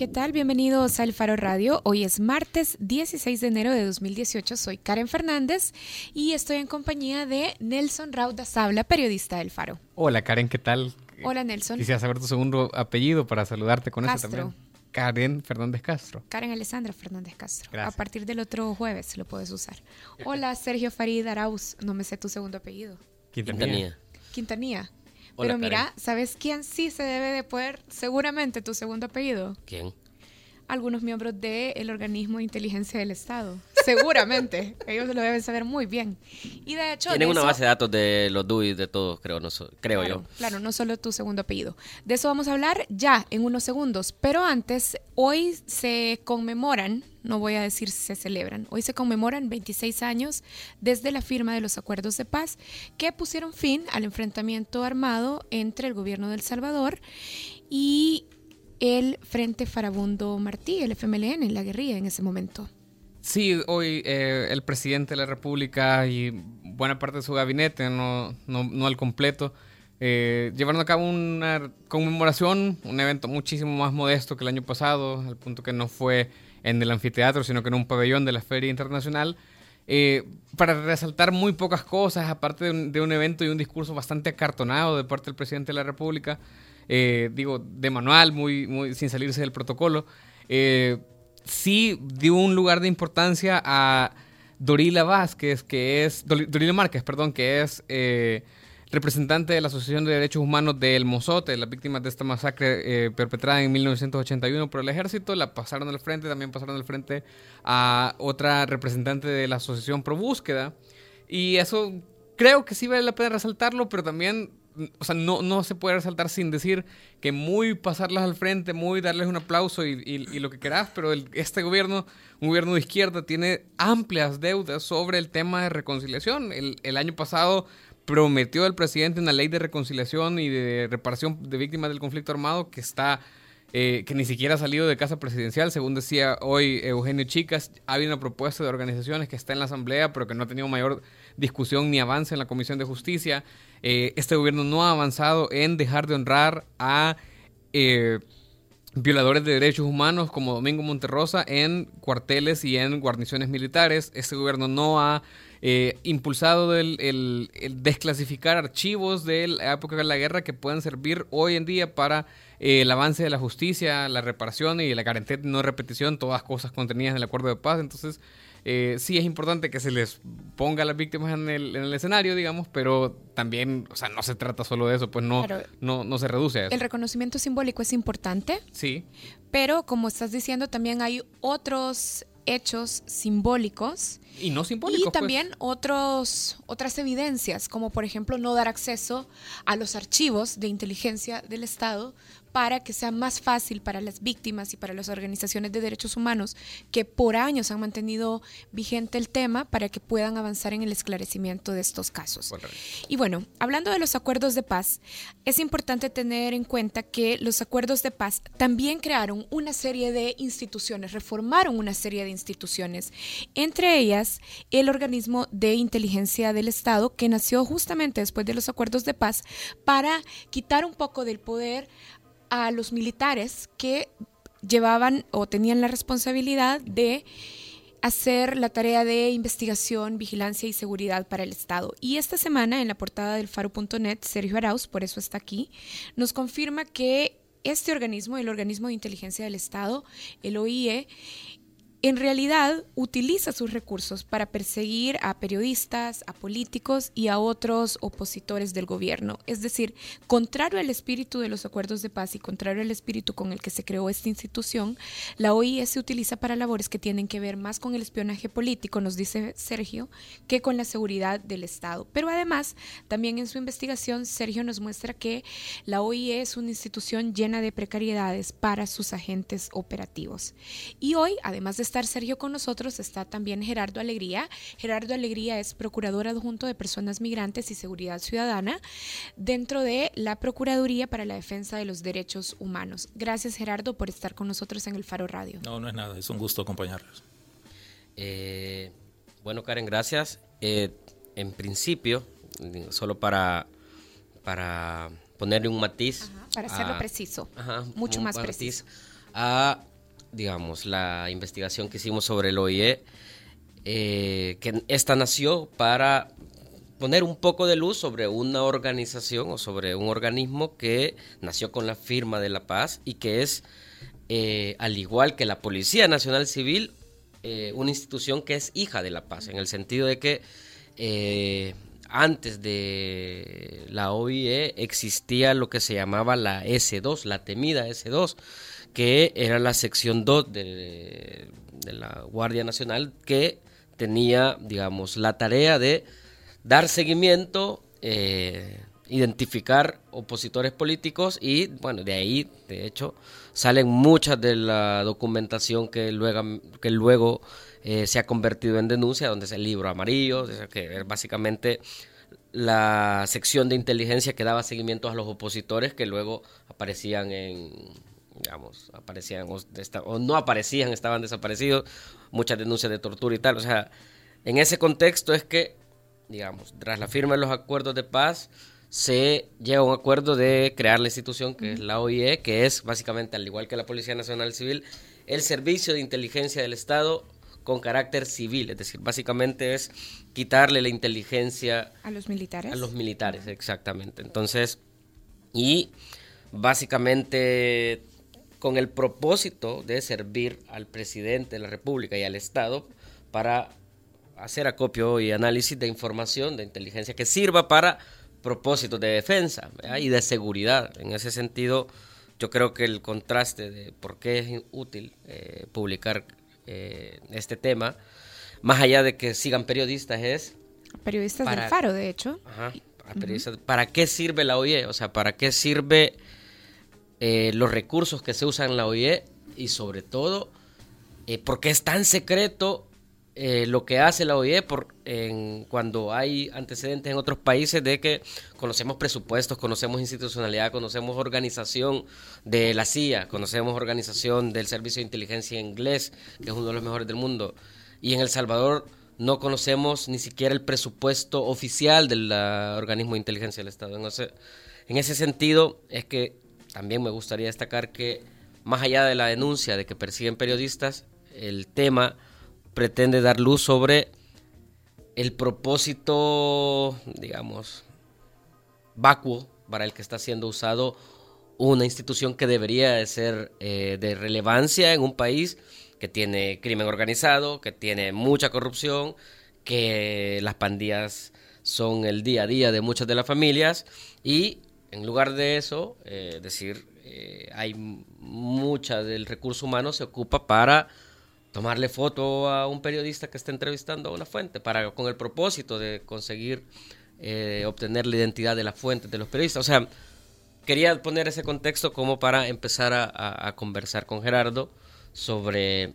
¿Qué tal? Bienvenidos al Faro Radio. Hoy es martes 16 de enero de 2018. Soy Karen Fernández y estoy en compañía de Nelson Rauda Sabla, periodista del Faro. Hola Karen, ¿qué tal? Hola Nelson. Quisiera saber tu segundo apellido para saludarte con eso también. Karen Fernández Castro. Karen Alessandra Fernández Castro. A partir del otro jueves lo puedes usar. Hola Sergio Farid Arauz. No me sé tu segundo apellido. Quintanilla. Quintanilla. Pero mira, ¿sabes quién sí se debe de poder? Seguramente tu segundo apellido. ¿Quién? Algunos miembros del organismo de inteligencia del Estado. Seguramente. Ellos lo deben saber muy bien. Y de hecho. Tienen una base de datos de los DUI de todos, creo, no creo yo. Claro, no solo tu segundo apellido. De eso vamos a hablar ya en unos segundos. Pero antes, hoy se conmemoran no voy a decir se celebran. Hoy se conmemoran 26 años desde la firma de los acuerdos de paz que pusieron fin al enfrentamiento armado entre el gobierno de El Salvador y el Frente Farabundo Martí, el FMLN, la guerrilla en ese momento. Sí, hoy eh, el presidente de la República y buena parte de su gabinete, no, no, al completo, eh, llevaron a cabo una conmemoración, un evento muchísimo más modesto que el año pasado, al punto que no fue en el anfiteatro, sino que en un pabellón de la Feria Internacional, eh, para resaltar muy pocas cosas, aparte de un, evento y un discurso bastante acartonado de parte del presidente de la República, eh, digo, de manual, muy, muy, sin salirse del protocolo, eh, sí dio un lugar de importancia a Dorila Vázquez, que es, Dorila Márquez, perdón, que es representante de la Asociación de Derechos Humanos de El Mozote, las víctimas de esta masacre eh, perpetrada en 1981 por el ejército, la pasaron al frente, también pasaron al frente a otra representante de la Asociación Pro Búsqueda. Y eso creo que sí vale la pena resaltarlo, pero también, o sea, no, no se puede resaltar sin decir que muy pasarlas al frente, muy darles un aplauso y, lo que querás, pero este gobierno, un gobierno de izquierda, tiene amplias deudas sobre el tema de reconciliación. El, el año pasado prometió el presidente una ley de reconciliación y de reparación de víctimas del conflicto armado que está eh, que ni siquiera ha salido de casa presidencial, según decía hoy Eugenio Chicas, había una propuesta de organizaciones que está en la Asamblea, pero que no ha tenido mayor discusión ni avance en la Comisión de Justicia. Eh, este gobierno no ha avanzado en dejar de honrar a eh, violadores de derechos humanos como Domingo Monterrosa en cuarteles y en guarniciones militares. Este gobierno no ha eh, impulsado el, desclasificar archivos de la época de la guerra que puedan servir hoy en día para eh, el avance de la justicia, la reparación y la garantía de no repetición, todas cosas contenidas en el acuerdo de paz. Entonces, eh, sí es importante que se les ponga a las víctimas en el, en el, escenario, digamos, pero también, o sea, no se trata solo de eso, pues no, no, no se reduce a eso. El reconocimiento simbólico es importante. Sí. Pero, como estás diciendo, también hay otros hechos simbólicos. Y no simbólicos. Y también pues. otros, otras evidencias, como por ejemplo no dar acceso a los archivos de inteligencia del Estado para que sea más fácil para las víctimas y para las organizaciones de derechos humanos que por años han mantenido vigente el tema para que puedan avanzar en el esclarecimiento de estos casos. Y bueno, hablando de los acuerdos de paz, es importante tener en cuenta que los acuerdos de paz también crearon una serie de instituciones, reformaron una serie de instituciones, entre ellas el organismo de inteligencia del Estado que nació justamente después de los acuerdos de paz para quitar un poco del poder a los militares que llevaban o tenían la responsabilidad de hacer la tarea de investigación, vigilancia y seguridad para el Estado. Y esta semana en la portada del faro.net, Sergio Arauz, por eso está aquí, nos confirma que este organismo, el organismo de inteligencia del Estado, el OIE, en realidad utiliza sus recursos para perseguir a periodistas, a políticos y a otros opositores del gobierno. Es decir, contrario al espíritu de los acuerdos de paz y contrario al espíritu con el que se creó esta institución, la OIE se utiliza para labores que tienen que ver más con el espionaje político, nos dice Sergio, que con la seguridad del Estado. Pero además, también en su investigación, Sergio nos muestra que la OIE es una institución llena de precariedades para sus agentes operativos. Y hoy, además de estar Sergio con nosotros está también Gerardo Alegría. Gerardo Alegría es procurador adjunto de Personas Migrantes y Seguridad Ciudadana dentro de la Procuraduría para la Defensa de los Derechos Humanos. Gracias Gerardo por estar con nosotros en el Faro Radio. No, no es nada, es un gusto acompañarlos. Eh, bueno, Karen, gracias. Eh, en principio, solo para, para ponerle un matiz. para hacerlo preciso, mucho más preciso. A digamos, la investigación que hicimos sobre el OIE, eh, que esta nació para poner un poco de luz sobre una organización o sobre un organismo que nació con la firma de la paz y que es, eh, al igual que la Policía Nacional Civil, eh, una institución que es hija de la paz, en el sentido de que antes de la OIE existía lo que se llamaba la S2, la temida S2, que era la sección 2 de, la Guardia Nacional que tenía, digamos, la tarea de dar seguimiento, eh, identificar opositores políticos y, bueno, de ahí, de hecho, salen muchas de la documentación que luego, que luego eh, se ha convertido en denuncia, donde es el libro amarillo, que básicamente la sección de inteligencia que daba seguimiento a los opositores que luego aparecían en, digamos, aparecían o, no aparecían, estaban desaparecidos, muchas denuncias de tortura y tal. O sea, en ese contexto es que, digamos, tras la firma de los acuerdos de paz, se llega a un acuerdo de crear la institución que es la OIE, que es básicamente, al igual que la Policía Nacional Civil, el servicio de inteligencia del Estado con carácter civil, es decir, básicamente es quitarle la inteligencia a los militares. A los militares, exactamente. Entonces, y básicamente con el propósito de servir al presidente de la República y al Estado para hacer acopio y análisis de información de inteligencia que sirva para propósitos de defensa y de seguridad. En ese sentido, yo creo que el contraste de por qué es útil eh, publicar eh, este tema, más allá de que sigan periodistas, es... Periodistas del Faro, de hecho. ¿Para qué sirve la OIE? O sea, ¿para qué sirve eh, los recursos que se usan en la OIE? Y sobre todo, eh, ¿por qué es tan secreto eh, lo que hace la OIE por, cuando hay antecedentes en otros países de que conocemos presupuestos, conocemos institucionalidad, conocemos organización de la CIA, conocemos organización del Servicio de Inteligencia Inglés, que es uno de los mejores del mundo, y en El Salvador no conocemos ni siquiera el presupuesto oficial del organismo de inteligencia del Estado. Entonces, en ese sentido, es que también me gustaría destacar que, más allá de la denuncia de que persiguen periodistas, el tema pretende dar luz sobre el propósito, digamos, vacuo para el que está siendo usado una institución que debería de ser eh, de relevancia en un país que tiene crimen organizado, que tiene mucha corrupción, que las pandillas son el día a día de muchas de las familias y en lugar de eso, eh, decir, eh, hay mucha del recurso humano se ocupa para tomarle foto a un periodista que está entrevistando a una fuente para con el propósito de conseguir eh, obtener la identidad de la fuente de los periodistas. O sea, quería poner ese contexto como para empezar a, conversar con Gerardo sobre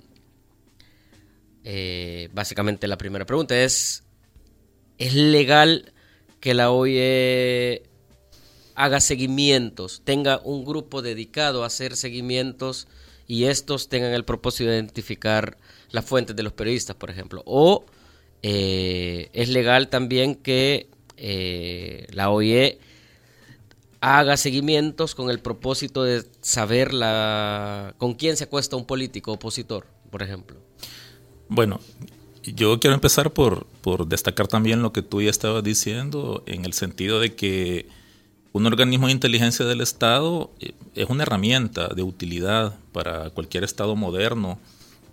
básicamente la primera pregunta es ¿es legal que la OIE haga seguimientos, tenga un grupo dedicado a hacer seguimientos y estos tengan el propósito de identificar las fuentes de los periodistas, por ejemplo. O eh, es legal también que eh, la OIE haga seguimientos con el propósito de saber la, con quién se acuesta un político opositor, por ejemplo. Bueno, yo quiero empezar por, por destacar también lo que tú ya estabas diciendo, en el sentido de que un organismo de inteligencia del Estado eh, es una herramienta de utilidad para cualquier Estado moderno,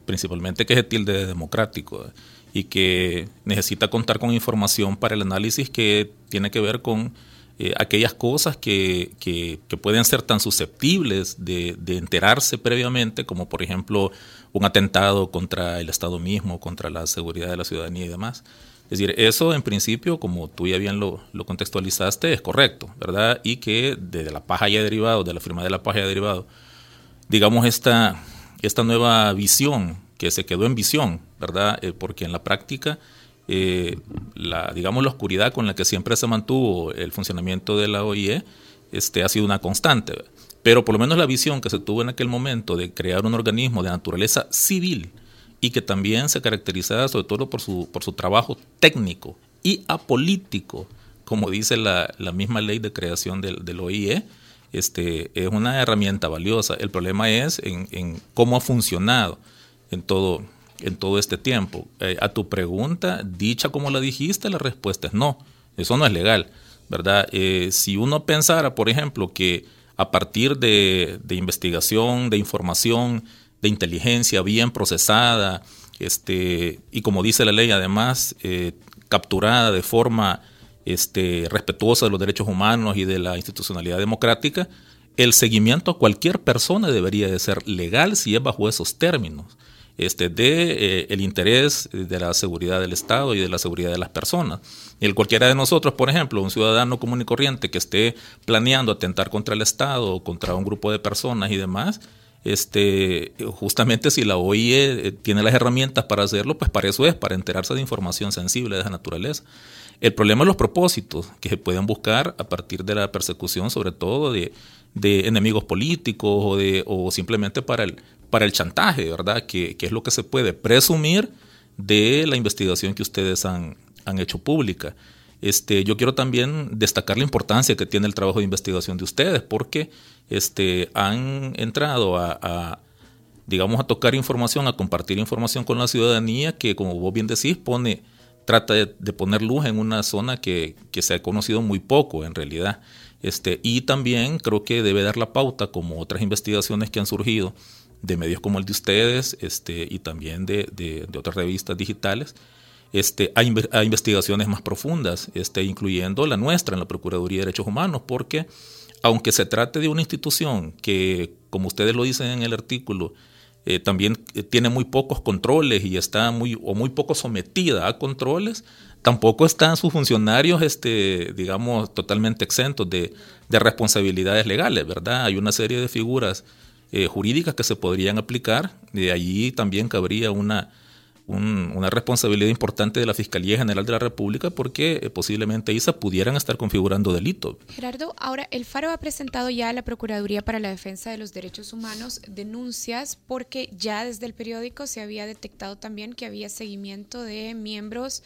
principalmente que se tilde democrático y que necesita contar con información para el análisis que tiene que ver con eh, aquellas cosas que, que, pueden ser tan susceptibles de, de, enterarse previamente, como por ejemplo un atentado contra el Estado mismo, contra la seguridad de la ciudadanía y demás. Es decir, eso en principio, como tú ya bien lo, contextualizaste, es correcto, ¿verdad? Y que desde la paja ya derivado, de la firma de la paja ya derivado, digamos esta, esta nueva visión que se quedó en visión, ¿verdad? Eh, porque en la práctica, eh, la, digamos, la oscuridad con la que siempre se mantuvo el funcionamiento de la OIE este, ha sido una constante. Pero por lo menos la visión que se tuvo en aquel momento de crear un organismo de naturaleza civil, y que también se caracterizaba sobre todo por su, por su trabajo técnico y apolítico, como dice la, misma ley de creación del, OIE, este, es una herramienta valiosa. El problema es en, cómo ha funcionado en todo, en todo este tiempo. Eh, a tu pregunta, dicha como la dijiste, la respuesta es no. Eso no es legal, ¿verdad? Eh, si uno pensara, por ejemplo, que a partir de, investigación, de información, de inteligencia bien procesada, este, y como dice la ley, además, eh, capturada de forma este, respetuosa de los derechos humanos y de la institucionalidad democrática, el seguimiento a cualquier persona debería de ser legal si es bajo esos términos, este, de eh, el interés de la seguridad del Estado y de la seguridad de las personas. El cualquiera de nosotros, por ejemplo, un ciudadano común y corriente que esté planeando atentar contra el Estado o contra un grupo de personas y demás, este, justamente si la OIE eh, tiene las herramientas para hacerlo, pues para eso es, para enterarse de información sensible de esa naturaleza. El problema es los propósitos que se pueden buscar a partir de la persecución, sobre todo de, enemigos políticos o, de, o simplemente para el, para el chantaje, ¿verdad? Que, es lo que se puede presumir de la investigación que ustedes han, hecho pública. Este, yo quiero también destacar la importancia que tiene el trabajo de investigación de ustedes, porque este, han entrado a, digamos, a tocar información, a compartir información con la ciudadanía que, como vos bien decís, pone trata de, poner luz en una zona que, se ha conocido muy poco en realidad. Este, y también creo que debe dar la pauta, como otras investigaciones que han surgido de medios como el de ustedes este, y también de, otras revistas digitales, este, a, investigaciones más profundas, este, incluyendo la nuestra en la Procuraduría de Derechos Humanos, porque aunque se trate de una institución que, como ustedes lo dicen en el artículo, eh, también eh, tiene muy pocos controles y está muy o muy poco sometida a controles, tampoco están sus funcionarios, este, digamos, totalmente exentos de, responsabilidades legales, ¿verdad? Hay una serie de figuras eh, jurídicas que se podrían aplicar, de allí también cabría una, una responsabilidad importante de la Fiscalía General de la República porque eh, posiblemente ISA pudieran estar configurando delitos. Gerardo, ahora el Faro ha presentado ya a la Procuraduría para la Defensa de los Derechos Humanos denuncias porque ya desde el periódico se había detectado también que había seguimiento de miembros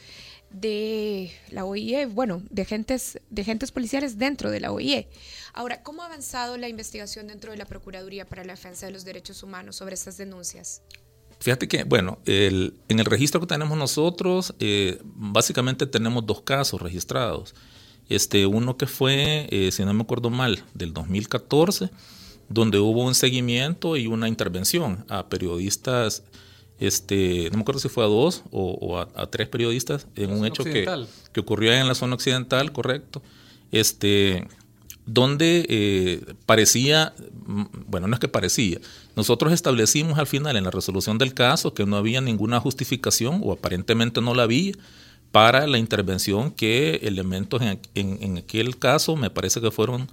de la OIE, bueno, de agentes, de agentes policiales dentro de la OIE. Ahora, ¿cómo ha avanzado la investigación dentro de la Procuraduría para la Defensa de los Derechos Humanos sobre estas denuncias? Fíjate que, bueno, en el registro que tenemos nosotros, eh, básicamente tenemos dos casos registrados. Este, uno que fue, eh, si no me acuerdo mal, del 2014, donde hubo un seguimiento y una intervención a periodistas, este, no me acuerdo si fue a dos o, a, tres periodistas, en un hecho que, que, ocurrió en la zona occidental, correcto. Este, donde eh, parecía, mm, bueno, no es que parecía, nosotros establecimos al final en la resolución del caso que no había ninguna justificación, o aparentemente no la había, para la intervención que elementos en, aquel caso, me parece que fueron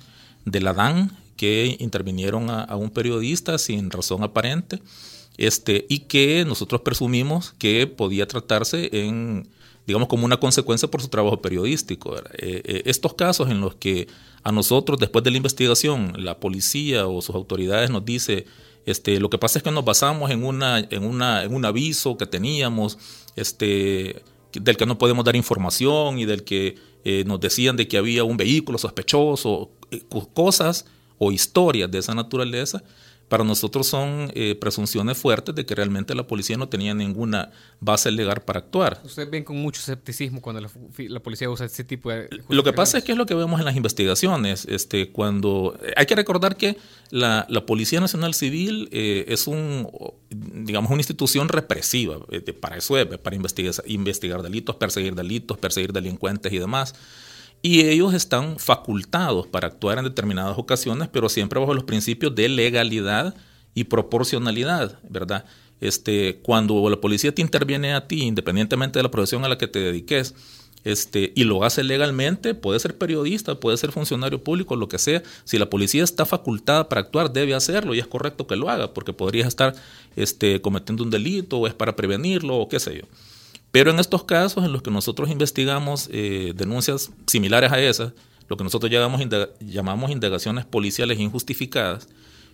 de la DAN, que intervinieron a, un periodista sin razón aparente, este, y que nosotros presumimos que podía tratarse en digamos, como una consecuencia por su trabajo periodístico. Eh, eh, estos casos en los que a nosotros, después de la investigación, la policía o sus autoridades nos dice, este, lo que pasa es que nos basamos en, una, en, una, un aviso que teníamos, este, del que no podemos dar información y del que eh, nos decían de que había un vehículo sospechoso, cosas o historias de esa naturaleza, para nosotros son eh, presunciones fuertes de que realmente la policía no tenía ninguna base legal para actuar. Ustedes ven con mucho escepticismo cuando la, policía usa ese tipo de... Lo que pasa es que es lo que vemos en las investigaciones. Este, cuando Hay que recordar que la, Policía Nacional Civil eh, es un, digamos, una institución represiva. Eh, para eso es, para investigar, investigar delitos, perseguir delitos, perseguir delincuentes y demás y ellos están facultados para actuar en determinadas ocasiones, pero siempre bajo los principios de legalidad y proporcionalidad, ¿verdad? Este, cuando la policía te interviene a ti, independientemente de la profesión a la que te dediques, este, y lo hace legalmente, puede ser periodista, puede ser funcionario público, lo que sea. Si la policía está facultada para actuar, debe hacerlo y es correcto que lo haga, porque podrías estar este, cometiendo un delito o es para prevenirlo o qué sé yo. Pero en estos casos en los que nosotros investigamos eh, denuncias similares a esas, lo que nosotros llamamos, indagaciones policiales injustificadas,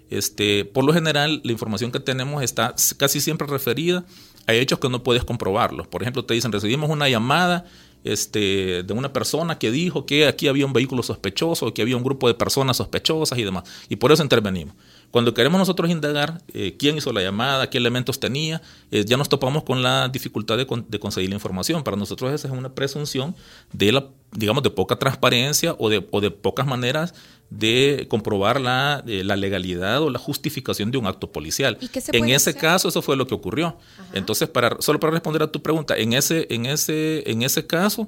este, por lo general la información que tenemos está casi siempre referida a hechos que no puedes comprobarlos. Por ejemplo, te dicen, recibimos una llamada este, de una persona que dijo que aquí había un vehículo sospechoso, que había un grupo de personas sospechosas y demás. Y por eso intervenimos. Cuando queremos nosotros indagar eh, quién hizo la llamada, qué elementos tenía, eh, ya nos topamos con la dificultad de, conseguir la información. Para nosotros esa es una presunción de la, digamos, de poca transparencia o de, o de pocas maneras de comprobar la, eh, la, legalidad o la justificación de un acto policial. en ese caso eso fue lo que ocurrió. Entonces, para, solo para responder a tu pregunta, en ese, en ese, en ese caso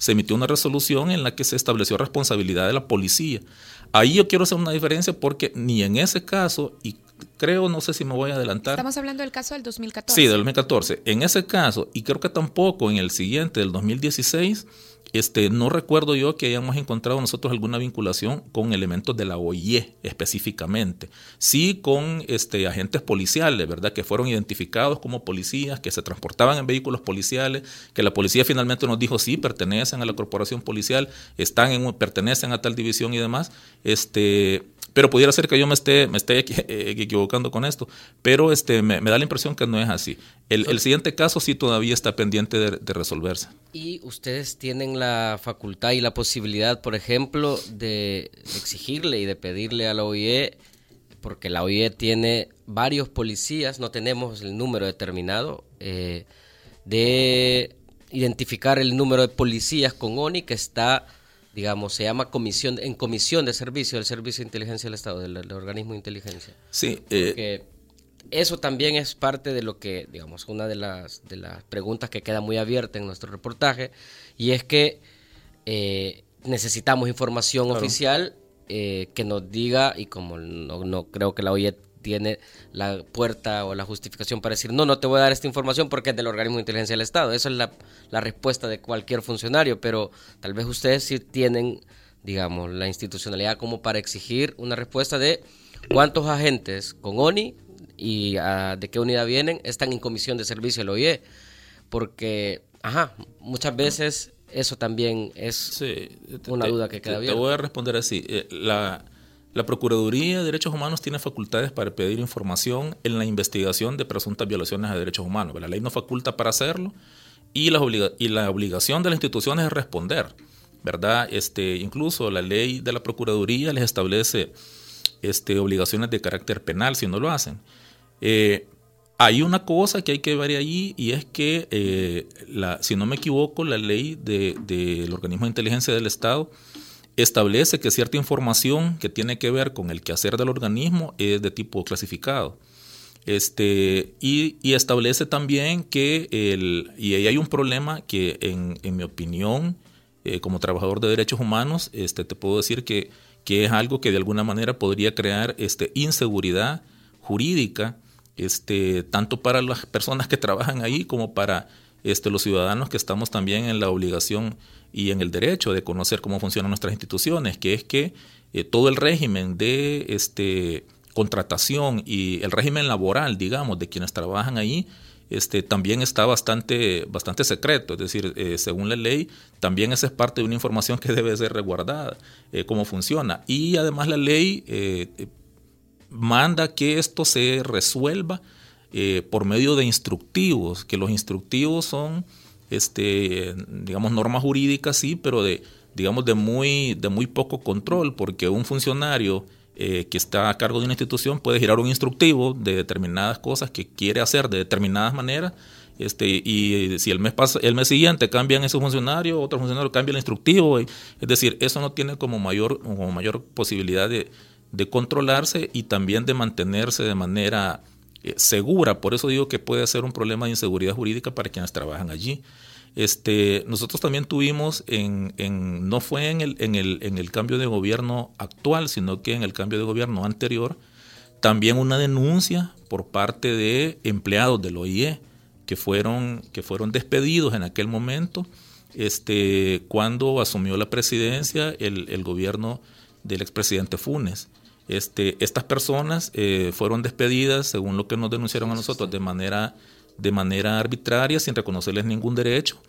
se emitió una resolución en la que se estableció responsabilidad de la policía. Ahí yo quiero hacer una diferencia porque ni en ese caso, y creo, no sé si me voy a adelantar. Estamos hablando del caso del 2014. Sí, del 2014. En ese caso, y creo que tampoco en el siguiente, del 2016, este, no recuerdo yo que hayamos encontrado nosotros alguna vinculación con elementos de la OIE específicamente. Sí con este, agentes policiales, ¿verdad? Que fueron identificados como policías, que se transportaban en vehículos policiales, que la policía finalmente nos dijo sí, pertenecen a la corporación policial, están en, pertenecen a tal división y demás. Este, pero pudiera ser que yo me esté, me esté eh, equivocando con esto. Pero este, me, da la impresión que no es así. El, siguiente caso sí todavía está pendiente de, resolverse. ¿Y ustedes tienen la facultad y la posibilidad, por ejemplo, de exigirle y de pedirle a la OIE, porque la OIE tiene varios policías, no tenemos el número determinado, eh, de identificar el número de policías con ONI que está digamos, se llama comisión, en comisión de servicio del Servicio de Inteligencia del Estado, del, organismo de inteligencia. Sí. Eh, Porque eso también es parte de lo que, digamos, una de las, de las preguntas que queda muy abierta en nuestro reportaje, y es que eh, necesitamos información oficial eh, que nos diga, y como no, no creo que la OIE tiene la puerta o la justificación para decir, no, no te voy a dar esta información porque es del organismo de inteligencia del Estado. Esa es la, respuesta de cualquier funcionario, pero tal vez ustedes sí tienen, digamos, la institucionalidad como para exigir una respuesta de cuántos agentes con ONI y ah, de qué unidad vienen están en comisión de servicio del OIE. Porque, ajá, muchas veces eso también es una duda que queda bien. Te voy a responder así. Eh, la la Procuraduría de Derechos Humanos tiene facultades para pedir información en la investigación de presuntas violaciones de derechos humanos. La ley no faculta para hacerlo y la, obligación de las instituciones es responder. ¿verdad? Este, incluso la ley de la Procuraduría les establece este, obligaciones de carácter penal si no lo hacen. Eh, hay una cosa que hay que ver ahí y es que, eh, la, si no me equivoco, la ley del de, organismo de inteligencia del Estado establece que cierta información que tiene que ver con el quehacer del organismo es de tipo clasificado. Este, y, establece también que, el, y ahí hay un problema que en, mi opinión, eh, como trabajador de derechos humanos, este, te puedo decir que, que, es algo que de alguna manera podría crear este, inseguridad jurídica, este, tanto para las personas que trabajan ahí como para este, los ciudadanos que estamos también en la obligación y en el derecho de conocer cómo funcionan nuestras instituciones, que es que eh, todo el régimen de este, contratación y el régimen laboral, digamos, de quienes trabajan ahí, este, también está bastante, bastante secreto, es decir, eh, según la ley, también esa es parte de una información que debe ser resguardada, eh, cómo funciona. Y además la ley manda que esto se resuelva por medio de instructivos, que los instructivos son este, digamos, normas jurídicas, sí, pero de, digamos, de muy, de muy poco control, porque un funcionario eh, que está a cargo de una institución puede girar un instructivo de determinadas cosas que quiere hacer de determinadas maneras, este, y si el mes, pasa, el mes siguiente cambian ese funcionario, otro funcionario cambia el instructivo, es decir, eso no tiene como mayor, como mayor posibilidad de, de controlarse y también de mantenerse de manera eh, segura. Por eso digo que puede ser un problema de inseguridad jurídica para quienes trabajan allí. Este, nosotros también tuvimos, en, no fue en el, en, el, en el cambio de gobierno actual, sino que en el cambio de gobierno anterior, también una denuncia por parte de empleados del OIE que fueron, que fueron despedidos en aquel momento, este, cuando asumió la presidencia el, el gobierno del expresidente Funes. Este, estas personas eh, fueron despedidas, según lo que nos denunciaron a nosotros, de manera, de manera arbitraria, sin reconocerles ningún derecho.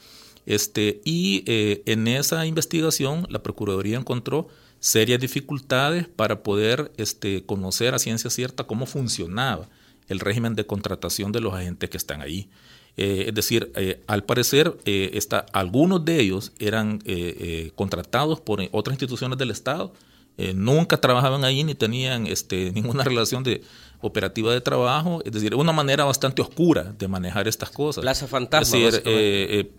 Este, y eh, en esa investigación la Procuraduría encontró serias dificultades para poder este, conocer a ciencia cierta cómo funcionaba el régimen de contratación de los agentes que están ahí. Eh, es decir, eh, al parecer, eh, está, algunos de ellos eran contratados por otras instituciones del Estado, nunca trabajaban ahí ni tenían este, ninguna relación de operativa de trabajo, es decir, una manera bastante oscura de manejar estas cosas. Plaza fantasma. Es decir,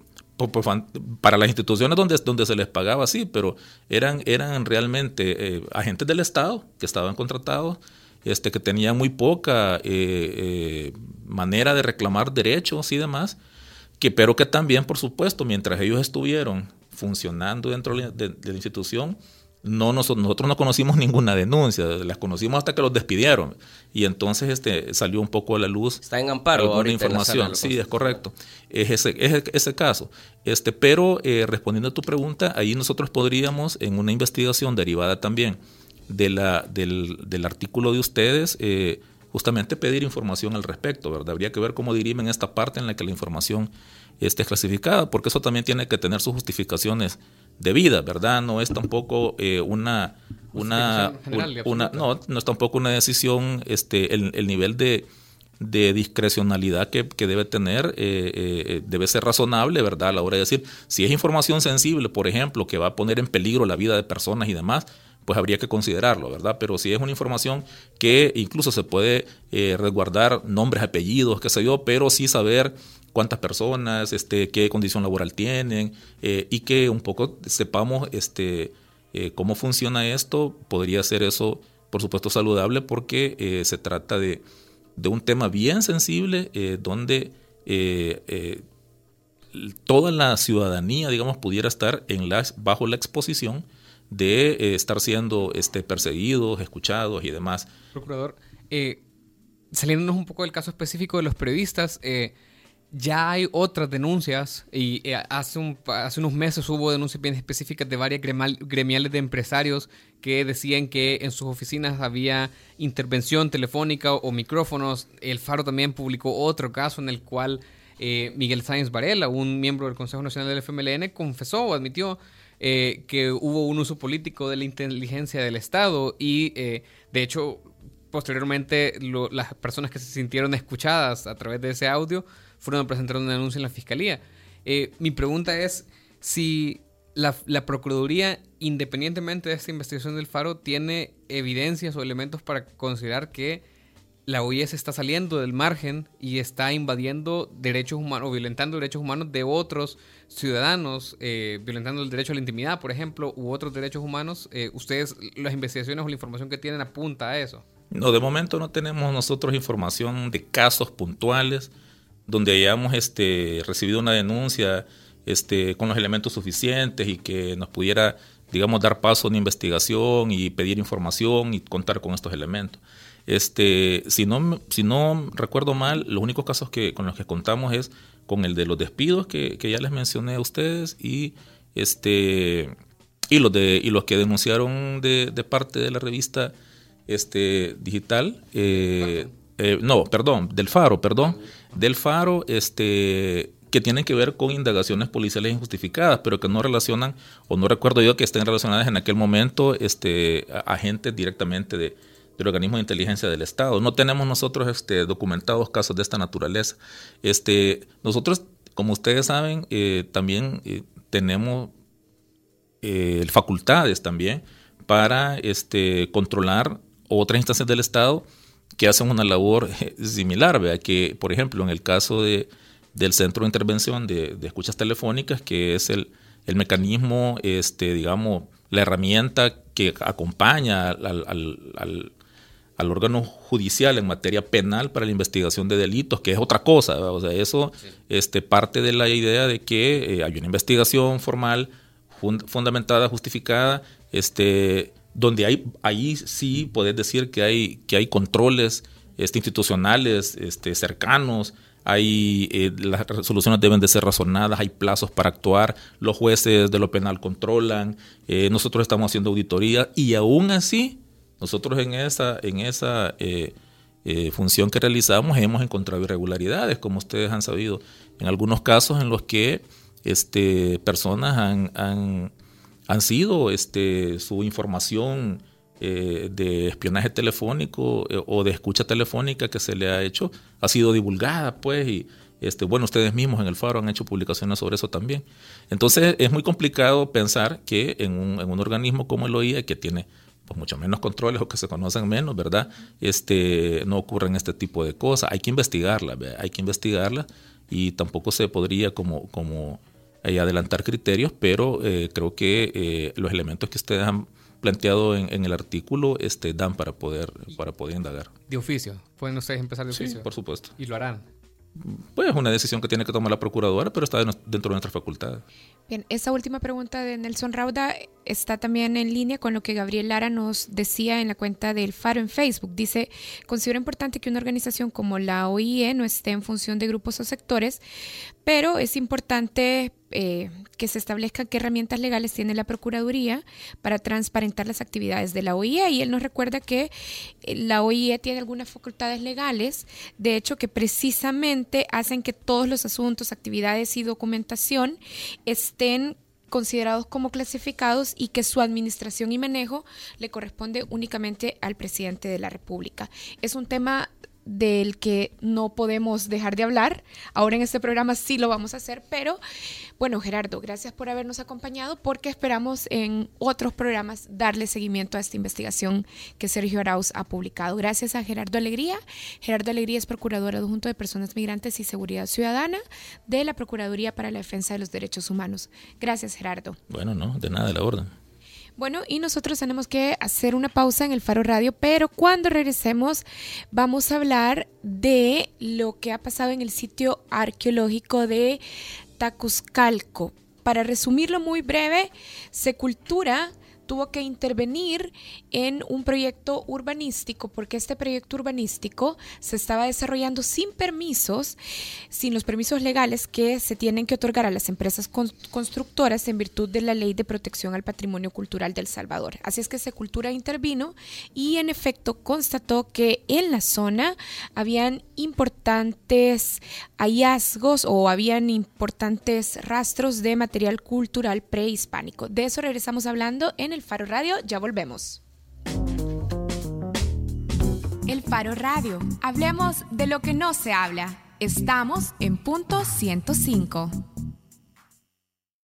para las instituciones donde, donde se les pagaba, sí, pero eran, eran realmente agentes del Estado que estaban contratados este, que tenían muy poca eh, eh, manera de reclamar derechos y demás, que, pero que también, por supuesto, mientras ellos estuvieron funcionando dentro de, la institución, no nosotros no conocimos ninguna denuncia, las conocimos hasta que los despidieron y entonces este salió un poco a la luz. Está en amparo alguna información. sí, es correcto. Es ese, es ese caso. Este, pero eh, respondiendo a tu pregunta, ahí nosotros podríamos en una investigación derivada también de la, del, del, artículo de ustedes, eh, justamente pedir información al respecto, ¿verdad? Habría que ver cómo dirimen esta parte en la que la información esté clasificada, porque eso también tiene que tener sus justificaciones debidas, ¿verdad? No es tampoco eh, una, una, una no, no es tampoco una decisión, este, el, el nivel de, de discrecionalidad que, que debe tener eh, debe ser razonable, ¿verdad? A la hora de decir, si es información sensible, por ejemplo, que va a poner en peligro la vida de personas y demás, pues habría que considerarlo, ¿verdad? Pero si es una información que incluso se puede eh, resguardar nombres, apellidos, qué sé yo, pero sí saber cuántas personas, este, qué condición laboral tienen eh, y que un poco sepamos este, eh, cómo funciona esto, podría ser eso, por supuesto, saludable porque se trata de, de, un tema bien sensible donde toda la ciudadanía, digamos, pudiera estar en las, bajo la exposición de eh, estar siendo este, perseguidos, escuchados y demás. Procurador, eh, saliéndonos un poco del caso específico de los periodistas, eh, ya hay otras denuncias y eh, hace, un, hace unos meses hubo denuncias bien específicas de varias gremiales de empresarios que decían que en sus oficinas había intervención telefónica o, micrófonos. El Faro también publicó otro caso en el cual Miguel Sáenz Varela, un miembro del Consejo Nacional del FMLN, confesó o admitió eh, que hubo un uso político de la inteligencia del Estado y eh, de hecho posteriormente las personas que se sintieron escuchadas a través de ese audio fueron a presentar una denuncia en la fiscalía. Eh, mi pregunta es si la, Procuraduría, independientemente de esta investigación del Faro, tiene evidencias o elementos para considerar que la OIS está saliendo del margen y está invadiendo derechos humanos, o violentando derechos humanos de otros ciudadanos, eh, violentando el derecho a la intimidad, por ejemplo, u otros derechos humanos. Eh, ¿Ustedes, las investigaciones o la información que tienen apunta a eso? No, de momento no tenemos nosotros información de casos puntuales donde hayamos este, recibido una denuncia este, con los elementos suficientes y que nos pudiera, digamos, dar paso a una investigación y pedir información y contar con estos elementos. Este, si no, si no recuerdo mal, los únicos casos que, con los que contamos es con el de los despidos que, ya les mencioné a ustedes y este y los de y los que denunciaron de, parte de la revista este digital eh, eh, no perdón del Faro perdón del Faro este que tienen que ver con indagaciones policiales injustificadas, pero que no relacionan, o no recuerdo yo que estén relacionadas en aquel momento este, agentes directamente de, del organismo de inteligencia del Estado. No tenemos nosotros este, documentados casos de esta naturaleza. Este, nosotros, como ustedes saben, eh, también tenemos facultades también para este, controlar otras instancias del Estado que hacen una labor similar, ¿vea? que por ejemplo en el caso de, del Centro de Intervención de, Escuchas Telefónicas, que es el, el mecanismo, este, digamos, la herramienta que acompaña al, al órgano judicial en materia penal para la investigación de delitos, que es otra cosa. O sea, eso este, parte de la idea de que eh, hay una investigación formal, fundamentada, justificada, este, donde hay, ahí sí puedes decir que hay, que hay controles este, institucionales este, cercanos, hay, eh, las resoluciones deben de ser razonadas, hay plazos para actuar, los jueces de lo penal controlan, eh, nosotros estamos haciendo auditoría y aún así nosotros en esa, en esa eh, eh, función que realizamos hemos encontrado irregularidades, como ustedes han sabido, en algunos casos en los que este, personas han, han, sido este, su información eh, de espionaje telefónico o de escucha telefónica que se le ha hecho, ha sido divulgada, pues, y Este, bueno, ustedes mismos en el Faro han hecho publicaciones sobre eso también. Entonces es muy complicado pensar que en un, en un organismo como el OIE, que tiene pues mucho menos controles o que se conocen menos, ¿verdad? Este, no ocurren este tipo de cosas. Hay que investigarla, hay que investigarla y tampoco se podría como, como eh, adelantar criterios, pero eh, creo que eh, los elementos que ustedes han planteado en, el artículo este, dan para poder, para poder indagar. De oficio, pueden ustedes empezar de oficio. Sí, por supuesto. Y lo harán. Pues es una decisión que tiene que tomar la procuradora, pero está dentro de nuestras facultades. Bien, esa última pregunta de Nelson Rauda está también en línea con lo que Gabriel Lara nos decía en la cuenta del Faro en Facebook. Dice, considero importante que una organización como la OIE no esté en función de grupos o sectores, pero es importante eh, que se establezcan qué herramientas legales tiene la Procuraduría para transparentar las actividades de la OIE. Y él nos recuerda que eh, la OIE tiene algunas facultades legales, de hecho, que precisamente hacen que todos los asuntos, actividades y documentación estén considerados como clasificados y que su administración y manejo le corresponde únicamente al presidente de la República. Es un tema del que no podemos dejar de hablar. Ahora en este programa sí lo vamos a hacer, pero bueno, Gerardo, gracias por habernos acompañado porque esperamos en otros programas darle seguimiento a esta investigación que Sergio Arauz ha publicado. Gracias a Gerardo Alegría. Gerardo Alegría es procurador adjunto de Personas Migrantes y Seguridad Ciudadana de la Procuraduría para la Defensa de los Derechos Humanos. Gracias, Gerardo. Bueno, no, de nada, de la orden. Bueno, y nosotros tenemos que hacer una pausa en el Faro Radio, pero cuando regresemos vamos a hablar de lo que ha pasado en el sitio arqueológico de Tacuzcalco. Para resumirlo muy breve, Secultura tuvo que intervenir en un proyecto urbanístico porque este proyecto urbanístico se estaba desarrollando sin permisos, sin los permisos legales que se tienen que otorgar a las empresas constructoras en virtud de la Ley de Protección al Patrimonio Cultural del Salvador. Así es que Secultura intervino y en efecto constató que en la zona habían importantes hallazgos o habían importantes rastros de material cultural prehispánico. De eso regresamos hablando en el Faro Radio, ya volvemos. El Faro Radio, hablemos de lo que no se habla. Estamos en punto 105.